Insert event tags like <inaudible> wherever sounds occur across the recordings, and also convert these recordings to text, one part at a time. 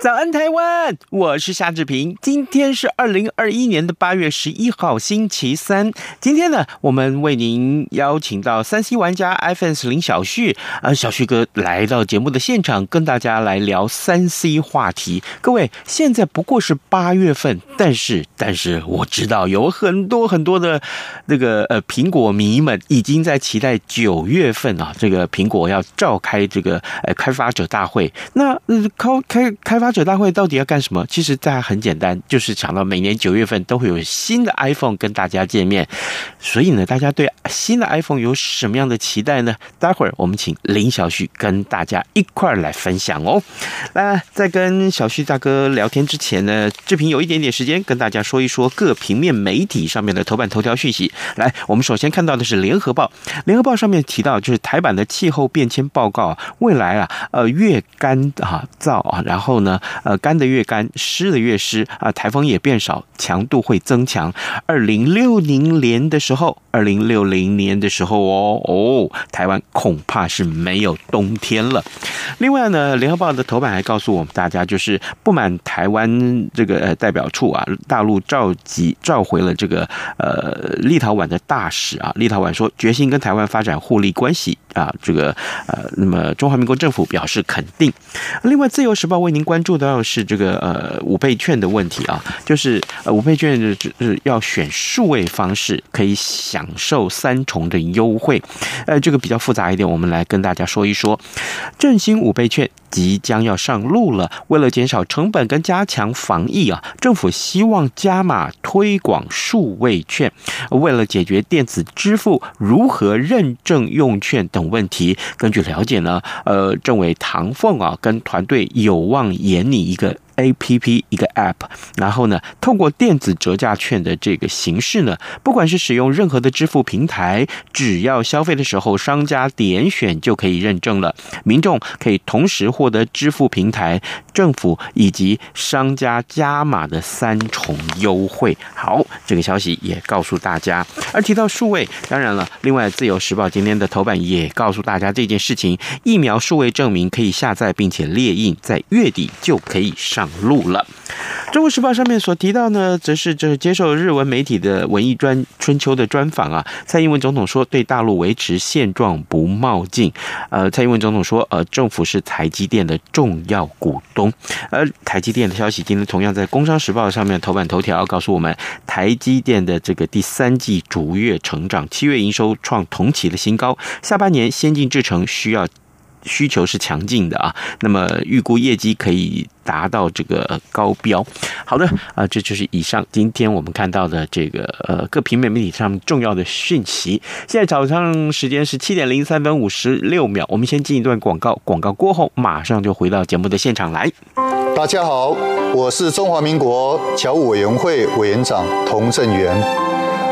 早安，台湾！我是夏志平。今天是二零二一年的八月十一号，星期三。今天呢，我们为您邀请到三 C 玩家 iPhone 林小旭，呃，小旭哥来到节目的现场，跟大家来聊三 C 话题。各位，现在不过是八月份，但是，但是我知道有很多很多的那个呃苹果迷们已经在期待九月份啊，这个苹果要召开这个呃开发者大会。那呃开开开发。开发者大会到底要干什么？其实大家很简单，就是想到每年九月份都会有新的 iPhone 跟大家见面，所以呢，大家对新的 iPhone 有什么样的期待呢？待会儿我们请林小旭跟大家一块儿来分享哦。那在跟小旭大哥聊天之前呢，志平有一点点时间跟大家说一说各平面媒体上面的头版头条讯息。来，我们首先看到的是联合报，联合报上面提到就是台版的气候变迁报告，未来啊，呃，越干啊燥啊，然后呢。呃，干的越干，湿的越湿啊，台风也变少，强度会增强。二零六零年的时候，二零六零年的时候哦哦，台湾恐怕是没有冬天了。另外呢，联合报的头版还告诉我们大家，就是不满台湾这个呃代表处啊，大陆召集召回了这个呃立陶宛的大使啊，立陶宛说决心跟台湾发展互利关系啊，这个呃，那么中华民国政府表示肯定。另外，自由时报为您关注。到是这个呃五倍券的问题啊，就是呃五倍券是要选数位方式可以享受三重的优惠，呃这个比较复杂一点，我们来跟大家说一说，振兴五倍券即将要上路了，为了减少成本跟加强防疫啊，政府希望加码推广数位券，为了解决电子支付如何认证用券等问题，根据了解呢，呃政委唐凤啊跟团队有望研拟一个。A P P 一个 App，然后呢，透过电子折价券的这个形式呢，不管是使用任何的支付平台，只要消费的时候商家点选就可以认证了，民众可以同时获得支付平台、政府以及商家加码的三重优惠。好，这个消息也告诉大家。而提到数位，当然了，另外《自由时报》今天的头版也告诉大家这件事情：疫苗数位证明可以下载并且列印，在月底就可以上。录了，《中国时报》上面所提到呢，则是这接受日文媒体的文艺专春秋的专访啊。蔡英文总统说，对大陆维持现状不冒进。呃，蔡英文总统说，呃，政府是台积电的重要股东。而台积电的消息，今天同样在《工商时报》上面头版头条告诉我们，台积电的这个第三季逐月成长，七月营收创同期的新高，下半年先进制程需要。需求是强劲的啊，那么预估业绩可以达到这个高标。好的啊，这就是以上今天我们看到的这个呃各平面媒体上重要的讯息。现在早上时间是七点零三分五十六秒，我们先进一段广告，广告过后马上就回到节目的现场来。大家好，我是中华民国侨务委员会委员长童振源。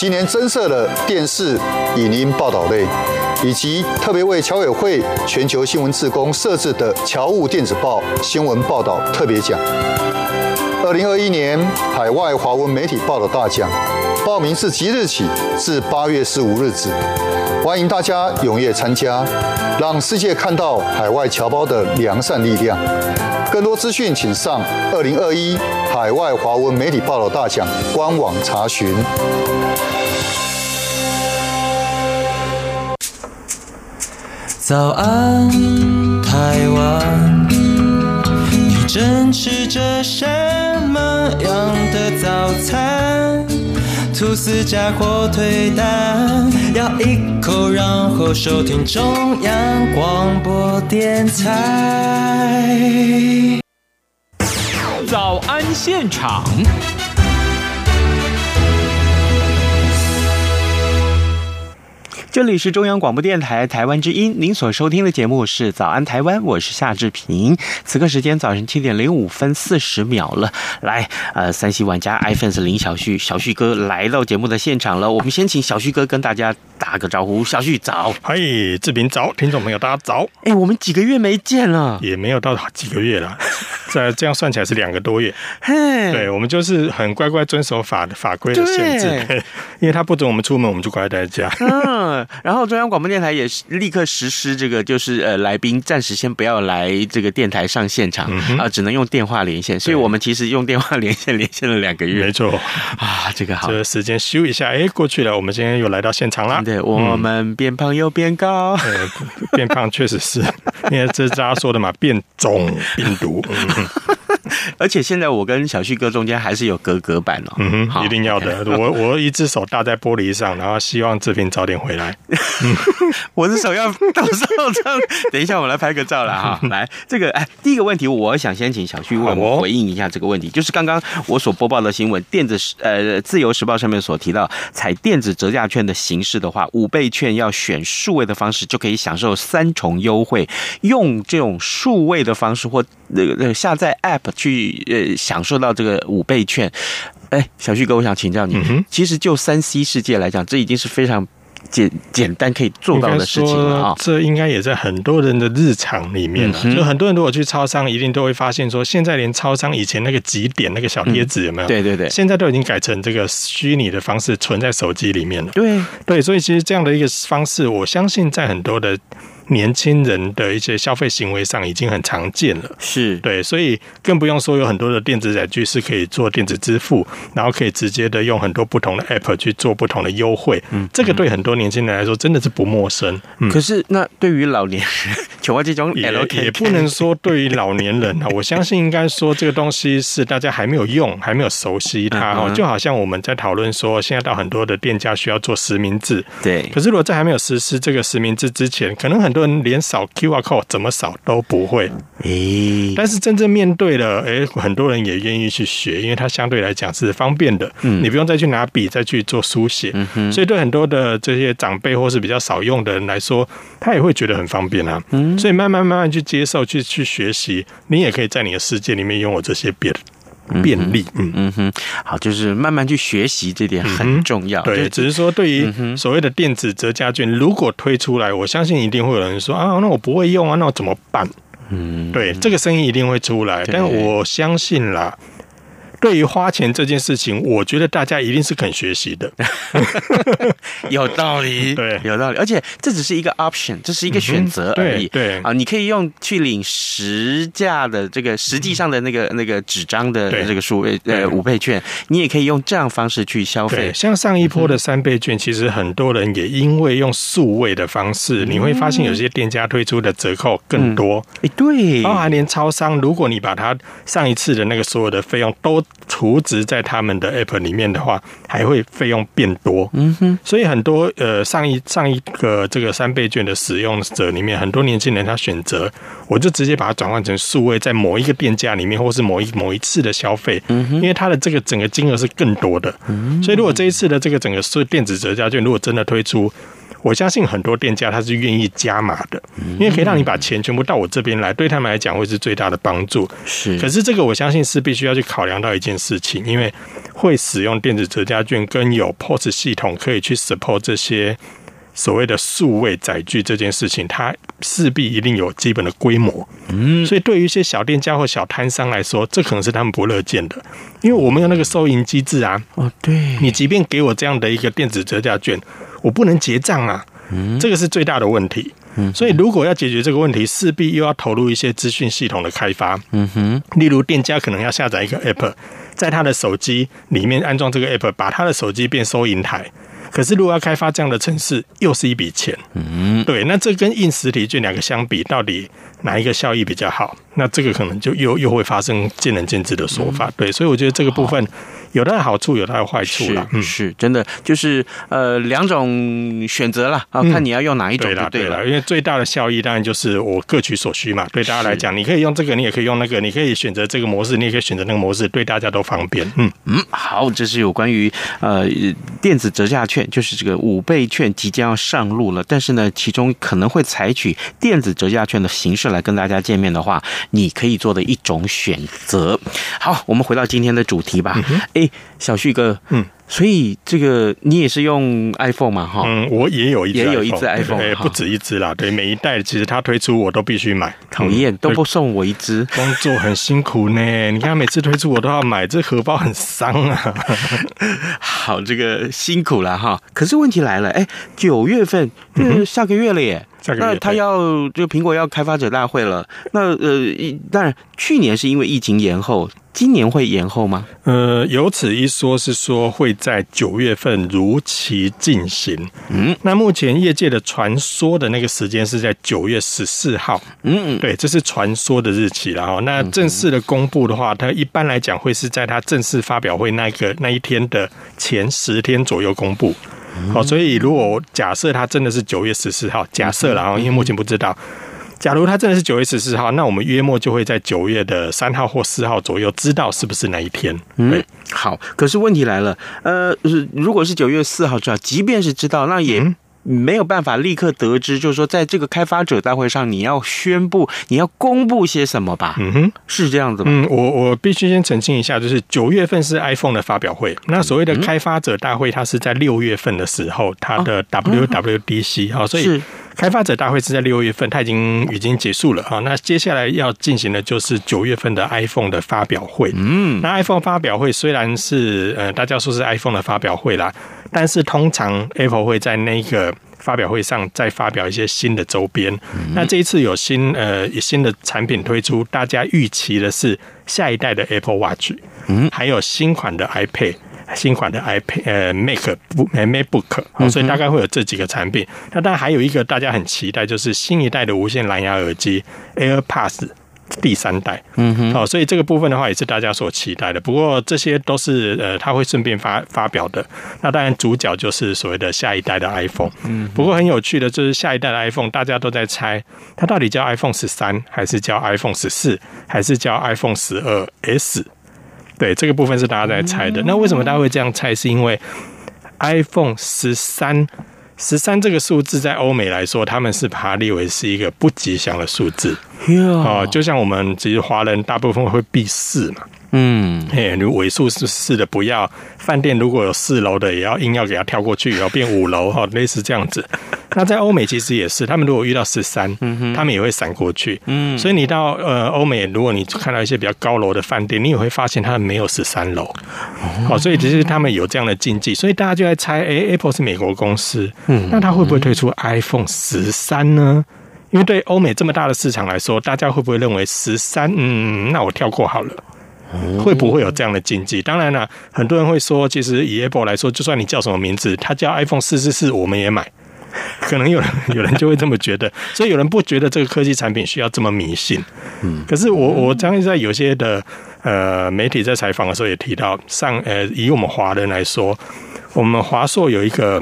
今年增设了电视、影音报道类。以及特别为侨委会全球新闻志工设置的侨务电子报新闻报道特别奖。二零二一年海外华文媒体报道大奖，报名是即日起至八月十五日止，欢迎大家踊跃参加，让世界看到海外侨胞的良善力量。更多资讯请上二零二一海外华文媒体报道大奖官网查询。早安，台湾。正吃着什样的早餐？吐司加火腿蛋，咬一口，然后收听中央广播电台。早安现场。这里是中央广播电台台湾之音，您所收听的节目是《早安台湾》，我是夏志平。此刻时间早晨七点零五分四十秒了，来，呃，三西玩家 iPhone 林小旭，小旭哥来到节目的现场了。我们先请小旭哥跟大家打个招呼。小旭早，嗨，志平早，听众朋友大家早。哎，我们几个月没见了，也没有到几个月了，这 <laughs> 这样算起来是两个多月。嘿，对，我们就是很乖乖遵守法法规的限制，<laughs> 因为他不准我们出门，我们就乖乖待在家。嗯。然后中央广播电台也是立刻实施这个，就是呃，来宾暂时先不要来这个电台上现场啊、嗯呃，只能用电话连线。所以我们其实用电话连线连线了两个月，没错啊，这个好，这个时间休一下，哎，过去了，我们今天又来到现场了。对，我们变胖又变高，嗯、变胖确实是，因为这是大家说的嘛，<laughs> 变种病毒。嗯 <laughs> 而且现在我跟小旭哥中间还是有隔隔板哦，嗯哼，好一定要的。我我一只手搭在玻璃上，然后希望志平早点回来。<laughs> 我的手要到时候这样，等一下我来拍个照了哈。<laughs> 来，这个哎，第一个问题，我想先请小旭为我们回应一下这个问题，就是刚刚我所播报的新闻，电子呃自由时报上面所提到，采电子折价券的形式的话，五倍券要选数位的方式就可以享受三重优惠，用这种数位的方式或那个那个下载 App。去呃享受到这个五倍券，哎，小旭哥，我想请教你，嗯、哼其实就三 C 世界来讲，这已经是非常简简单可以做到的事情了啊。这应该也在很多人的日常里面了。嗯、就很多人如果去超商，一定都会发现说，现在连超商以前那个几点那个小贴纸有没有？对对对，现在都已经改成这个虚拟的方式存在手机里面了。对对，所以其实这样的一个方式，我相信在很多的。年轻人的一些消费行为上已经很常见了，是对，所以更不用说有很多的电子载具是可以做电子支付，然后可以直接的用很多不同的 App 去做不同的优惠。嗯，这个对很多年轻人来说真的是不陌生。嗯，可是那对于老年人，求我这种也也不能说对于老年人啊，<laughs> 我相信应该说这个东西是大家还没有用，还没有熟悉它哦。就好像我们在讨论说，现在到很多的店家需要做实名制，对。可是如果在还没有实施这个实名制之前，可能很多人连扫 QR code 怎么扫都不会，诶，但是真正面对了，诶，很多人也愿意去学，因为它相对来讲是方便的，嗯，你不用再去拿笔再去做书写，嗯哼，所以对很多的这些长辈或是比较少用的人来说，他也会觉得很方便啊，嗯，所以慢慢慢慢去接受，去去学习，你也可以在你的世界里面拥有这些便。便利，嗯嗯哼，好，就是慢慢去学习，这点很重要。对，只是说对于所谓的电子折价券，如果推出来，我相信一定会有人说啊，那我不会用啊，那我怎么办？嗯，对，这个声音一定会出来，但我相信啦。对于花钱这件事情，我觉得大家一定是肯学习的，<laughs> 有道理，<laughs> 对，有道理。而且这只是一个 option，这是一个选择而已，对啊，你可以用去领实价的这个实际上的那个那个纸张的这个数位呃五倍券，你也可以用这样方式去消费。像上一波的三倍券，其实很多人也因为用数位的方式，你会发现有些店家推出的折扣更多。哎，对，包含连超商，如果你把它上一次的那个所有的费用都储值在他们的 App 里面的话，还会费用变多。嗯哼，所以很多呃上一上一个这个三倍券的使用者里面，很多年轻人他选择，我就直接把它转换成数位，在某一个店家里面，或是某一某一次的消费。嗯哼，因为它的这个整个金额是更多的。嗯，所以如果这一次的这个整个是电子折价券，如果真的推出。我相信很多店家他是愿意加码的，因为可以让你把钱全部到我这边来，对他们来讲会是最大的帮助。是，可是这个我相信是必须要去考量到一件事情，因为会使用电子折价券跟有 POS 系统可以去 support 这些所谓的数位载具这件事情，它势必一定有基本的规模。嗯，所以对于一些小店家或小摊商来说，这可能是他们不乐见的，因为我们有那个收银机制啊。哦，对，你即便给我这样的一个电子折价券。我不能结账啊，嗯这个是最大的问题。所以如果要解决这个问题，势必又要投入一些资讯系统的开发。嗯哼，例如店家可能要下载一个 App，在他的手机里面安装这个 App，把他的手机变收银台。可是如果要开发这样的城市，又是一笔钱。嗯，对，那这跟硬实体券两个相比，到底哪一个效益比较好？那这个可能就又又会发生见仁见智的说法。对，所以我觉得这个部分。有它的好处，有它的坏处了。嗯，是真的，就是呃两种选择了啊，看你要用哪一种了对了。因为最大的效益当然就是我各取所需嘛。对大家来讲，你可以用这个，你也可以用那个，你可以选择这个模式，你也可以选择那个模式，对大家都方便。嗯嗯，好，这是有关于呃电子折价券，就是这个五倍券即将要上路了。但是呢，其中可能会采取电子折价券的形式来跟大家见面的话，你可以做的一种选择。好，我们回到今天的主题吧。嗯哎，小旭哥，嗯，所以这个你也是用 iPhone 嘛？哈，嗯，我也有一也有一只 iPhone，对，不止一只啦。对，每一代其实它推出我都必须买，讨厌都不送我一只，<laughs> 工作很辛苦呢。你看每次推出我都要买，这荷包很伤啊。好，这个辛苦了哈。可是问题来了，哎，九月份就是下个月了耶。那他要就苹果要开发者大会了，那呃，当然去年是因为疫情延后，今年会延后吗？呃，有此一说，是说会在九月份如期进行。嗯，那目前业界的传说的那个时间是在九月十四号。嗯嗯，对，这是传说的日期了哈。那正式的公布的话，它一般来讲会是在它正式发表会那个那一天的前十天左右公布。好，所以如果假设它真的是九月十四号，假设然后，因为目前不知道。假如它真的是九月十四号，那我们约莫就会在九月的三号或四号左右知道是不是那一天。嗯，好。可是问题来了，呃，如果是九月四号知道，即便是知道，那也。嗯没有办法立刻得知，就是说，在这个开发者大会上，你要宣布，你要公布些什么吧？嗯哼，是这样子吗？嗯，我我必须先澄清一下，就是九月份是 iPhone 的发表会，那所谓的开发者大会，它是在六月份的时候，它的 WWDC 好，所以开发者大会是在六月份，它已经已经结束了啊。那接下来要进行的就是九月份的 iPhone 的发表会。嗯，那 iPhone 发表会虽然是呃，大家说是 iPhone 的发表会啦。但是通常 Apple 会在那个发表会上再发表一些新的周边。嗯、那这一次有新呃新的产品推出，大家预期的是下一代的 Apple Watch，嗯，还有新款的 iPad，新款的 iPad 呃 Mac 不呃 MacBook，哦，所以大概会有这几个产品。那当然还有一个大家很期待，就是新一代的无线蓝牙耳机 AirPods。第三代，嗯哼，好，所以这个部分的话也是大家所期待的。不过这些都是呃，他会顺便发发表的。那当然主角就是所谓的下一代的 iPhone。嗯，不过很有趣的就是下一代的 iPhone，大家都在猜它到底叫 iPhone 十三，还是叫 iPhone 十四，还是叫 iPhone 十二 S？对，这个部分是大家在猜的。那为什么大家会这样猜？是因为 iPhone 十三。十三这个数字在欧美来说，他们是把它列为是一个不吉祥的数字。哦，就像我们其实华人大部分会避四嘛。嗯，嘿，你尾数是四的不要，饭店如果有四楼的，也要硬要给它跳过去，然后变五楼哈，类似这样子。那在欧美其实也是，他们如果遇到十三，他们也会闪过去。嗯，所以你到呃欧美，如果你看到一些比较高楼的饭店，你也会发现他们没有十三楼。好，所以其实他们有这样的禁忌，所以大家就在猜，哎，Apple 是美国公司，嗯，那它会不会推出 iPhone 十三呢？因为对欧美这么大的市场来说，大家会不会认为十三？嗯，那我跳过好了。<laughs> 会不会有这样的禁忌？当然了，很多人会说，其实以 Apple 来说，就算你叫什么名字，它叫 iPhone 四四四，我们也买。<laughs> 可能有人 <laughs> 有人就会这么觉得，所以有人不觉得这个科技产品需要这么迷信。嗯，可是我我相信在有些的呃媒体在采访的时候也提到，上呃以我们华人来说，我们华硕有一个。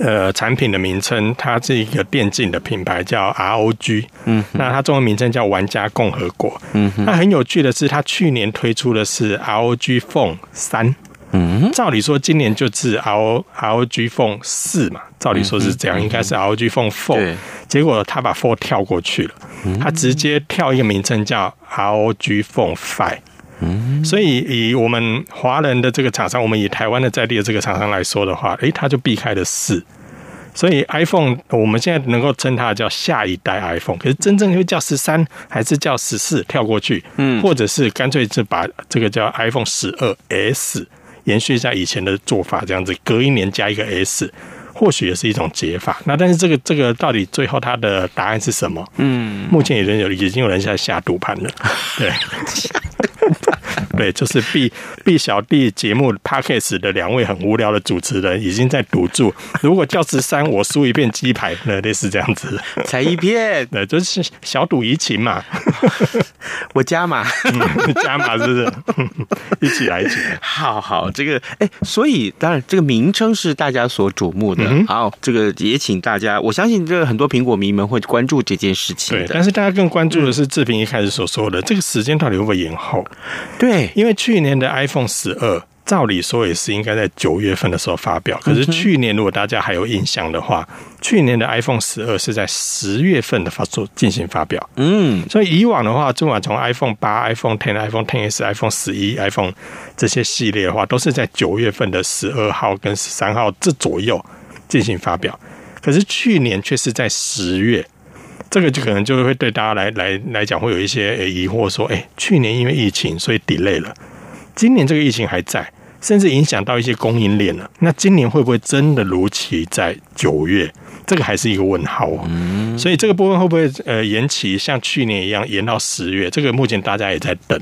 呃，产品的名称，它是一个电竞的品牌，叫 ROG。嗯，那它中文名称叫玩家共和国。嗯，那很有趣的是，它去年推出的是 ROG Phone 三。嗯，照理说今年就是 RO ROG Phone 四嘛，照理说是这样，应该是 ROG Phone Four。结果他把 Four 跳过去了，他直接跳一个名称叫 ROG Phone Five。嗯，所以以我们华人的这个厂商，我们以台湾的在地的这个厂商来说的话，诶，他就避开了四。所以 iPhone 我们现在能够称它叫下一代 iPhone，可是真正会叫十三还是叫十四跳过去，嗯，或者是干脆就把这个叫 iPhone 十二 S 延续一下以前的做法，这样子隔一年加一个 S，或许也是一种解法。那但是这个这个到底最后它的答案是什么？嗯，目前有人有已经有人在下赌盘了，对。<laughs> <laughs> <laughs> 对，就是毕毕小弟节目 Podcast 的两位很无聊的主持人已经在赌注，如果叫十三我输一片鸡排，那类似这样子，<laughs> 才一片，对，就是小赌怡情嘛，<laughs> 我加码，加码是不是？一起来一起来，好好，这个哎，所以当然这个名称是大家所瞩目的，嗯、好，这个也请大家，我相信这个很多苹果迷们会关注这件事情，对，但是大家更关注的是志平一开始所说的、嗯、这个时间到底会不会延后？对，因为去年的 iPhone 十二。照理说也是应该在九月份的时候发表，可是去年如果大家还有印象的话，去年的 iPhone 十二是在十月份的发出进行发表。嗯，所以以往的话，尽管从 iPhone 八、iPhone Ten、iPhone Ten S、iPhone 十一、iPhone 这些系列的话，都是在九月份的十二号跟十三号这左右进行发表。可是去年却是在十月，这个就可能就会对大家来来来讲会有一些疑惑，说：哎，去年因为疫情所以 delay 了。今年这个疫情还在，甚至影响到一些供应链了。那今年会不会真的如期在九月？这个还是一个问号哦。嗯，所以这个部分会不会呃延期，像去年一样延到十月？这个目前大家也在等。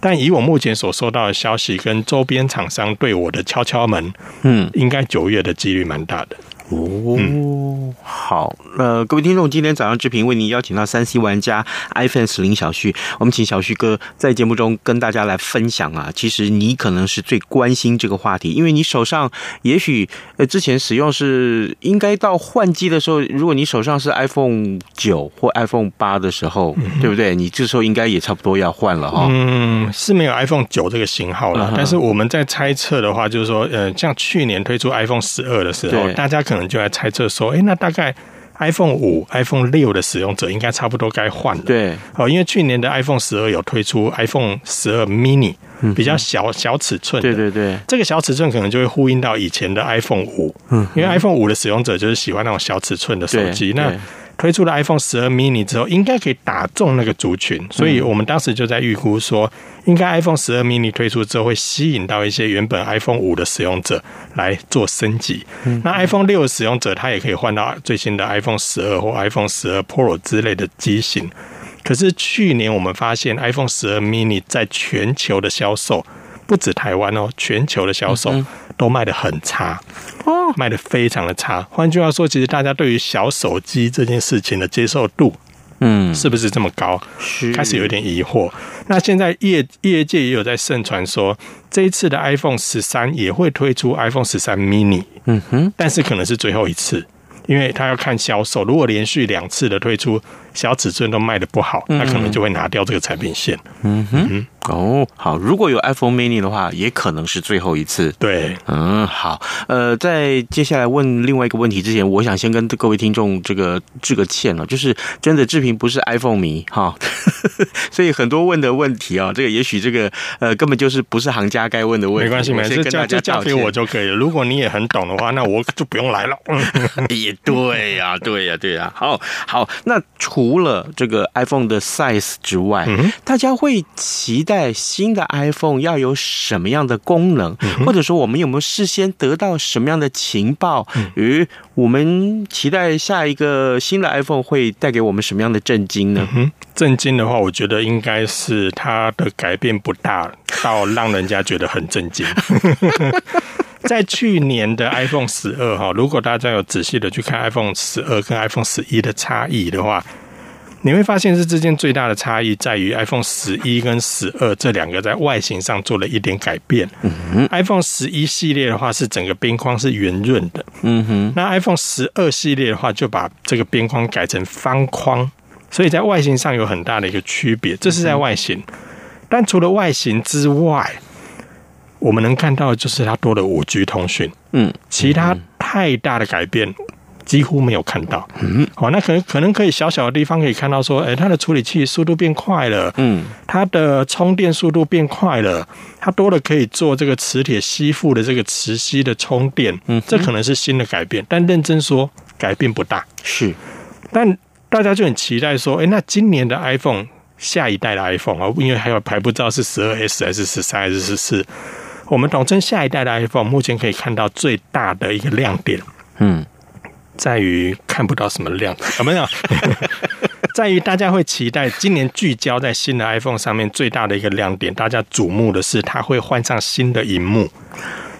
但以我目前所收到的消息，跟周边厂商对我的敲敲门，嗯，应该九月的几率蛮大的。哦，好，那，各位听众，今天早上志平为您邀请到三 C 玩家 iFans 林小旭，我们请小旭哥在节目中跟大家来分享啊。其实你可能是最关心这个话题，因为你手上也许呃之前使用是应该到换机的时候，如果你手上是 iPhone 九或 iPhone 八的时候，嗯、对不对？你这时候应该也差不多要换了哈。嗯，是没有 iPhone 九这个型号了，嗯、但是我们在猜测的话，就是说，呃，像去年推出 iPhone 十二的时候，大家可能。可能就来猜测说，哎，那大概 iPhone 五、iPhone 六的使用者应该差不多该换了。对，哦，因为去年的 iPhone 十二有推出 iPhone 十二 mini，比较小小尺寸。对对对，这个小尺寸可能就会呼应到以前的 iPhone 五。嗯，因为 iPhone 五的使用者就是喜欢那种小尺寸的手机。那推出了 iPhone 十二 mini 之后，应该可以打中那个族群，所以我们当时就在预估说，应该 iPhone 十二 mini 推出之后会吸引到一些原本 iPhone 五的使用者来做升级。那 iPhone 六的使用者他也可以换到最新的 iPhone 十二或 iPhone 十二 Pro 之类的机型。可是去年我们发现 iPhone 十二 mini 在全球的销售，不止台湾哦，全球的销售都卖得很差哦，卖得非常的差。换句话说，其实大家对于小手机这件事情的接受度，嗯，是不是这么高？开始有点疑惑。那现在业业界也有在盛传说，这一次的 iPhone 十三也会推出 iPhone 十三 mini，嗯哼，但是可能是最后一次，因为他要看销售。如果连续两次的推出小尺寸都卖的不好，那可能就会拿掉这个产品线。嗯哼。嗯哦，好，如果有 iPhone Mini 的话，也可能是最后一次。对，嗯，好，呃，在接下来问另外一个问题之前，我想先跟各位听众这个致个歉了，就是真的志平不是 iPhone 迷哈，<laughs> 所以很多问的问题啊，这个也许这个呃根本就是不是行家该问的问题。没关系，没事，交交给我就可以了。如果你也很懂的话，那我就不用来了。也 <laughs> 对呀、啊，对呀、<laughs> 啊，对呀、啊。好，好，那除了这个 iPhone 的 size 之外，嗯、大家会期待。新的 iPhone 要有什么样的功能，或者说我们有没有事先得到什么样的情报？与我们期待下一个新的 iPhone 会带给我们什么样的震惊呢？嗯，震惊的话，我觉得应该是它的改变不大，到让人家觉得很震惊。<laughs> 在去年的 iPhone 十二哈，如果大家有仔细的去看 iPhone 十二跟 iPhone 十一的差异的话。你会发现，这之间最大的差异在于 iPhone 十一跟十二这两个在外形上做了一点改变。嗯哼，iPhone 十一系列的话是整个边框是圆润的。嗯哼，那 iPhone 十二系列的话就把这个边框改成方框，所以在外形上有很大的一个区别。这是在外形，但除了外形之外，我们能看到的就是它多了五 G 通讯。嗯，其他太大的改变。几乎没有看到，嗯，好，那可能可能可以小小的地方可以看到说，哎，它的处理器速度变快了，嗯，它的充电速度变快了，它多了可以做这个磁铁吸附的这个磁吸的充电，嗯，这可能是新的改变，但认真说改变不大，是，但大家就很期待说，哎，那今年的 iPhone 下一代的 iPhone 啊，因为还有还不知道是十二 S 还是十三还是十四，我们统称下一代的 iPhone，目前可以看到最大的一个亮点，嗯。在于看不到什么亮啊，<laughs> 没有，<laughs> 在于大家会期待今年聚焦在新的 iPhone 上面最大的一个亮点，大家瞩目的是它会换上新的荧幕。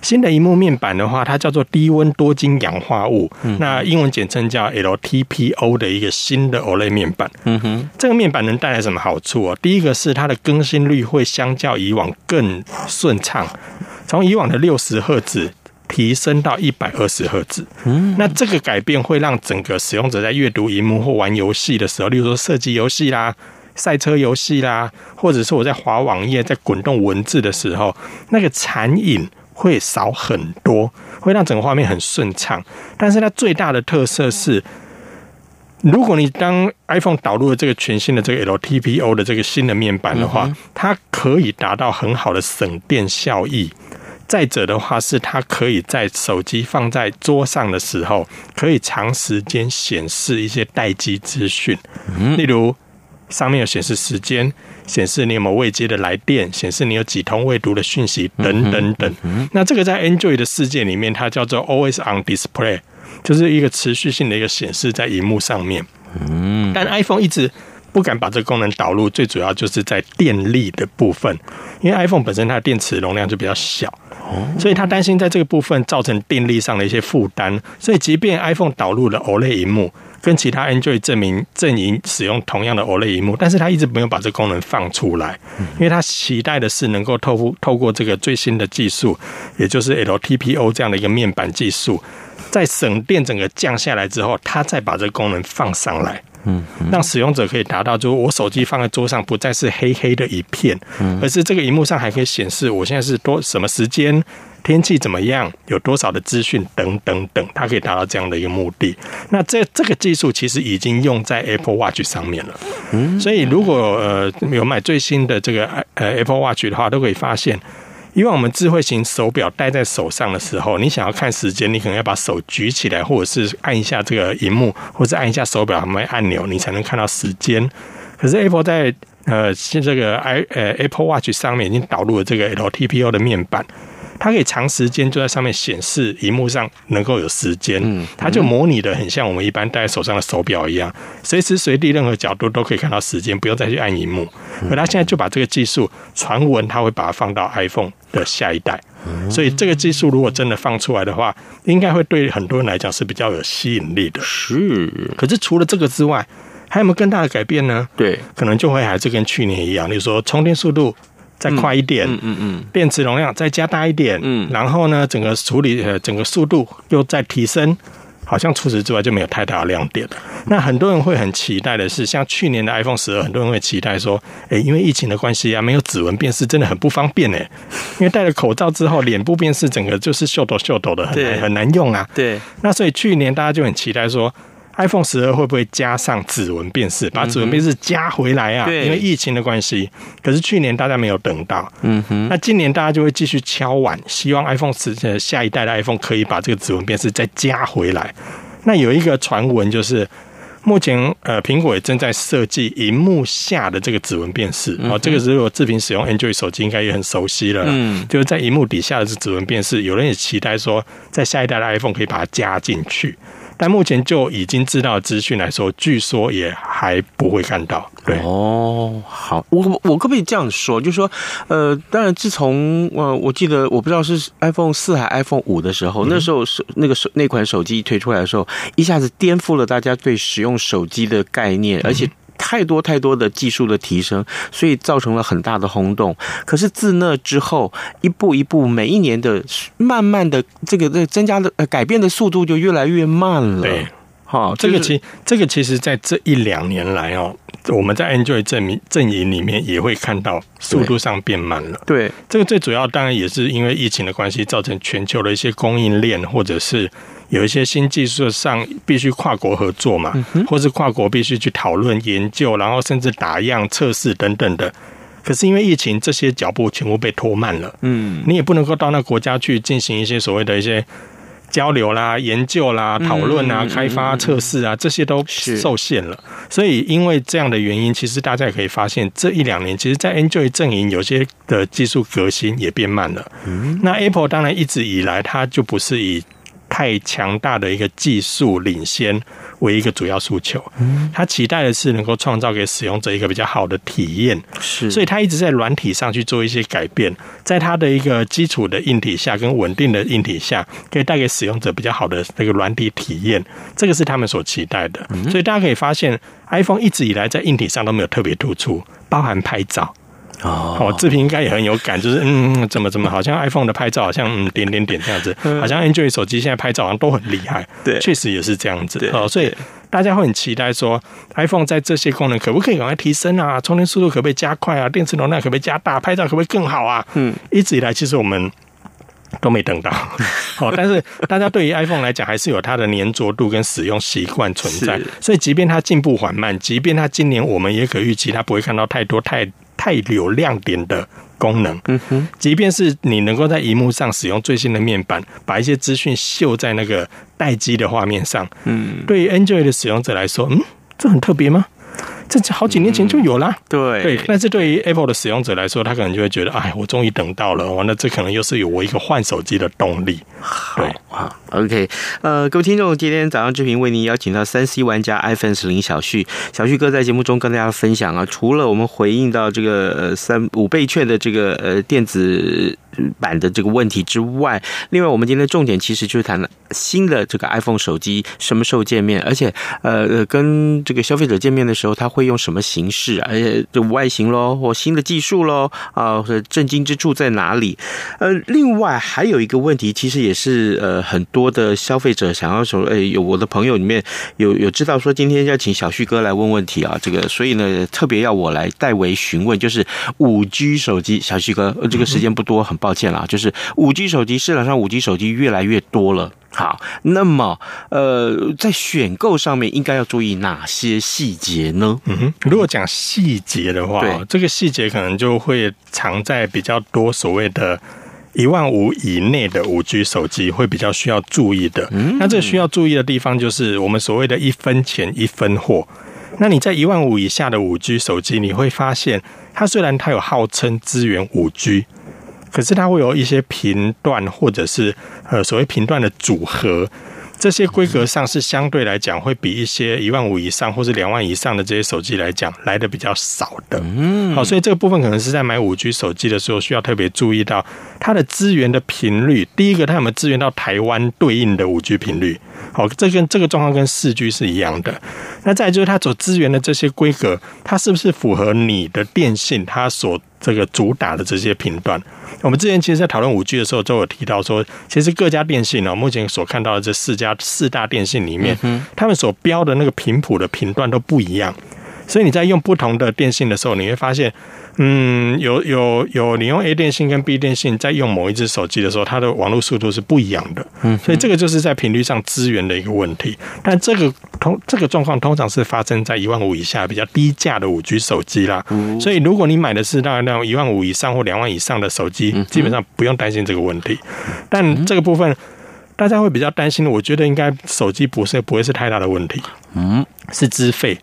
新的荧幕面板的话，它叫做低温多晶氧化物，嗯、那英文简称叫 LTPO 的一个新的 OLED 面板。嗯哼，这个面板能带来什么好处哦？第一个是它的更新率会相较以往更顺畅，从以往的六十赫兹提升到一百二十赫兹。嗯，那这个改变会让整个使用者在阅读荧幕或玩游戏的时候，例如说射击游戏啦、赛车游戏啦，或者是我在滑网页、在滚动文字的时候，那个残影。会少很多，会让整个画面很顺畅。但是它最大的特色是，如果你当 iPhone 导入了这个全新的这个 LTPO 的这个新的面板的话，它可以达到很好的省电效益。再者的话，是它可以在手机放在桌上的时候，可以长时间显示一些待机资讯，例如。上面有显示时间，显示你有没有未接的来电，显示你有几通未读的讯息，等等等。那这个在 Android 的世界里面，它叫做 Always on Display，就是一个持续性的一个显示在荧幕上面。嗯，但 iPhone 一直不敢把这个功能导入，最主要就是在电力的部分，因为 iPhone 本身它的电池容量就比较小，所以他担心在这个部分造成电力上的一些负担。所以，即便 iPhone 导入了 OLED 荧幕。跟其他 Android 证明阵营使用同样的 OLED 屏幕，但是他一直没有把这功能放出来，因为他期待的是能够透过透过这个最新的技术，也就是 LTPO 这样的一个面板技术，在省电整个降下来之后，它再把这个功能放上来，嗯，让使用者可以达到，就是我手机放在桌上不再是黑黑的一片，而是这个荧幕上还可以显示我现在是多什么时间。天气怎么样？有多少的资讯等等等，它可以达到这样的一个目的。那这这个技术其实已经用在 Apple Watch 上面了。嗯，所以如果呃有买最新的这个呃 Apple Watch 的话，都可以发现，因为我们智慧型手表戴在手上的时候，你想要看时间，你可能要把手举起来，或者是按一下这个荧幕，或者按一下手表上面按钮，你才能看到时间。可是 Apple 在呃现这个 i 呃 Apple Watch 上面已经导入了这个 LTPO 的面板。它可以长时间就在上面显示，荧幕上能够有时间，它就模拟的很像我们一般戴在手上的手表一样，随时随地任何角度都可以看到时间，不用再去按荧幕。而它现在就把这个技术传闻，它会把它放到 iPhone 的下一代，所以这个技术如果真的放出来的话，应该会对很多人来讲是比较有吸引力的。是，可是除了这个之外，还有没有更大的改变呢？对，可能就会还是跟去年一样，例如说充电速度。再快一点，嗯嗯嗯，电池容量再加大一点，嗯，然后呢，整个处理呃，整个速度又再提升，好像除此之外就没有太大的亮点了。那很多人会很期待的是，像去年的 iPhone 十二，很多人会期待说，哎，因为疫情的关系啊，没有指纹辨识，真的很不方便哎，因为戴了口罩之后，脸部辨识整个就是秀逗秀逗的，很难很难用啊。对，那所以去年大家就很期待说。iPhone 十二会不会加上指纹辨识，把指纹辨识加回来啊？因为疫情的关系，可是去年大家没有等到，嗯哼，那今年大家就会继续敲碗，希望 iPhone 十呃下一代的 iPhone 可以把这个指纹辨识再加回来。那有一个传闻就是，目前呃苹果也正在设计荧幕下的这个指纹辨识。哦，这个如果自平使用 Android 手机应该也很熟悉了，嗯，就是在荧幕底下的这指纹辨识，有人也期待说，在下一代的 iPhone 可以把它加进去。但目前就已经知道资讯来说，据说也还不会看到。对哦，好，我我可不可以这样说？就是说，呃，当然，自从呃，我记得我不知道是 iPhone 四还 iPhone 五的时候，嗯、那时候手那个手那款手机推出来的时候，一下子颠覆了大家对使用手机的概念，而且。太多太多的技术的提升，所以造成了很大的轰动。可是自那之后，一步一步，每一年的慢慢的这个这个增加的呃改变的速度就越来越慢了。对，好，这个其这个其实在这一两年来哦，我们在 Android 阵营阵营里面也会看到速度上变慢了。对，这个最主要当然也是因为疫情的关系，造成全球的一些供应链或者是。有一些新技术上必须跨国合作嘛，或是跨国必须去讨论研究，然后甚至打样测试等等的。可是因为疫情，这些脚步全部被拖慢了。嗯，你也不能够到那国家去进行一些所谓的一些交流啦、研究啦、讨论啊、开发、测试啊，这些都受限了。所以因为这样的原因，其实大家也可以发现，这一两年其实，在 Android 阵营有些的技术革新也变慢了。嗯，那 Apple 当然一直以来，它就不是以太强大的一个技术领先为一个主要诉求，嗯，他期待的是能够创造给使用者一个比较好的体验，是，所以他一直在软体上去做一些改变，在他的一个基础的硬体下跟稳定的硬体下，可以带给使用者比较好的那个软体体验，这个是他们所期待的。所以大家可以发现，iPhone 一直以来在硬体上都没有特别突出，包含拍照。哦，志平应该也很有感，就是嗯，怎么怎么，<laughs> 好像 iPhone 的拍照好像嗯点点点这样子，<laughs> 好像 Android 手机现在拍照好像都很厉害，对，确实也是这样子。哦，所以大家会很期待说，iPhone 在这些功能可不可以赶快提升啊？充电速度可不可以加快啊？电池容量可不可以加大？拍照可不可以更好啊？嗯，一直以来其实我们都没等到。好，<laughs> 但是大家对于 iPhone 来讲，还是有它的粘着度跟使用习惯存在，所以即便它进步缓慢，即便它今年我们也可预期它不会看到太多太。太有亮点的功能，嗯哼，即便是你能够在荧幕上使用最新的面板，把一些资讯秀在那个待机的画面上，嗯，对于 Android 的使用者来说，嗯，这很特别吗？这好几年前就有啦，嗯、对对，但是对于 Apple 的使用者来说，他可能就会觉得，哎，我终于等到了，完了，这可能又是有我一个换手机的动力。对，啊，OK，呃，各位听众，今天早上志平为您邀请到三 C 玩家 iPhone 林小旭，小旭哥在节目中跟大家分享啊，除了我们回应到这个呃三五倍券的这个呃电子。版的这个问题之外，另外我们今天重点其实就是谈了新的这个 iPhone 手机什么时候见面，而且呃跟这个消费者见面的时候，他会用什么形式，而且这外形喽，或新的技术喽，啊，或者震惊之处在哪里？呃，另外还有一个问题，其实也是呃很多的消费者想要说，哎，有我的朋友里面有有知道说今天要请小旭哥来问问题啊，这个所以呢特别要我来代为询问，就是五 G 手机，小旭哥，这个时间不多，很。抱歉啦，就是五 G 手机市场上五 G 手机越来越多了。好，那么呃，在选购上面应该要注意哪些细节呢？嗯哼，如果讲细节的话，这个细节可能就会藏在比较多所谓的一万五以内的五 G 手机会比较需要注意的。嗯，那这需要注意的地方就是我们所谓的一分钱一分货。那你在一万五以下的五 G 手机，你会发现它虽然它有号称支援五 G。可是它会有一些频段，或者是呃所谓频段的组合，这些规格上是相对来讲会比一些一万五以上或是两万以上的这些手机来讲来的比较少的。嗯，好，所以这个部分可能是在买五 G 手机的时候需要特别注意到它的资源的频率。第一个，它有没有资源到台湾对应的五 G 频率？好，这跟这个状况跟四 G 是一样的。那再就是它所资源的这些规格，它是不是符合你的电信它所这个主打的这些频段？我们之前其实，在讨论五 G 的时候，都有提到说，其实各家电信呢，目前所看到的这四家四大电信里面，他们所标的那个频谱的频段都不一样，所以你在用不同的电信的时候，你会发现。嗯，有有有，你用 A 电信跟 B 电信在用某一只手机的时候，它的网络速度是不一样的。嗯，所以这个就是在频率上资源的一个问题。但这个通这个状况通常是发生在一万五以下比较低价的五 G 手机啦。嗯所以如果你买的是大概那种一万五以上或两万以上的手机，基本上不用担心这个问题。但这个部分大家会比较担心的，我觉得应该手机不是不会是太大的问题。嗯，是资费。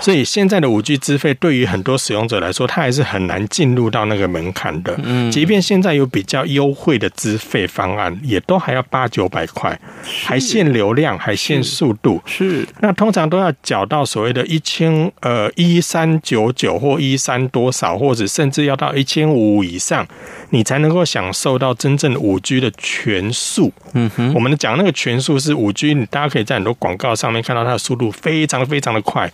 所以现在的五 G 资费对于很多使用者来说，它还是很难进入到那个门槛的。嗯，即便现在有比较优惠的资费方案，也都还要八九百块，还限流量，还限速度。是，那通常都要缴到所谓的一千呃一三九九或一三多少，或者甚至要到一千五以上，你才能够享受到真正五 G 的全速。嗯哼，我们讲那个全速是五 G，大家可以在很多广告上面看到它的速度非常非常的快。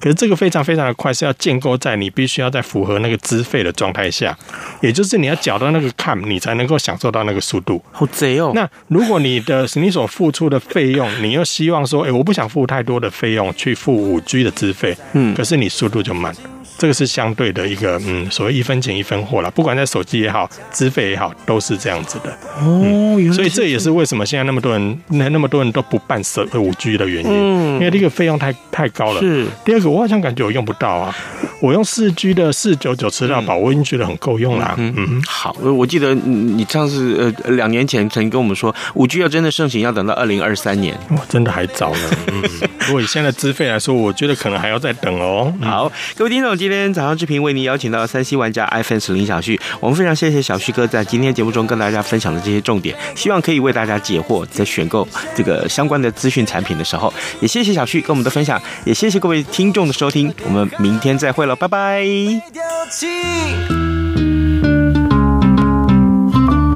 可是这个非常非常的快，是要建构在你必须要在符合那个资费的状态下，也就是你要缴到那个 cap，你才能够享受到那个速度。好贼哦！那如果你的你所付出的费用，你又希望说，哎，我不想付太多的费用去付五 G 的资费，嗯，可是你速度就慢。这个是相对的一个，嗯，所谓一分钱一分货啦，不管在手机也好，资费也好，都是这样子的。哦，所以这也是为什么现在那么多人，那那么多人都不办手五 G 的原因。嗯，因为这个费用太太高了。是。第二个。个我好像感觉我用不到啊。我用四 G 的四九九吃到饱，我已经觉得很够用了。嗯嗯，好，我记得你上次呃两年前曾经跟我们说，五 G 要真的盛行要等到二零二三年，哇，真的还早呢。<laughs> 嗯，如果以现在资费来说，我觉得可能还要再等哦。好，各位听众，今天早上志平为您邀请到三 C 玩家 iPhone 十林小旭，我们非常谢谢小旭哥在今天节目中跟大家分享的这些重点，希望可以为大家解惑，在选购这个相关的资讯产品的时候，也谢谢小旭跟我们的分享，也谢谢各位听众的收听，我们明天再会了，拜拜。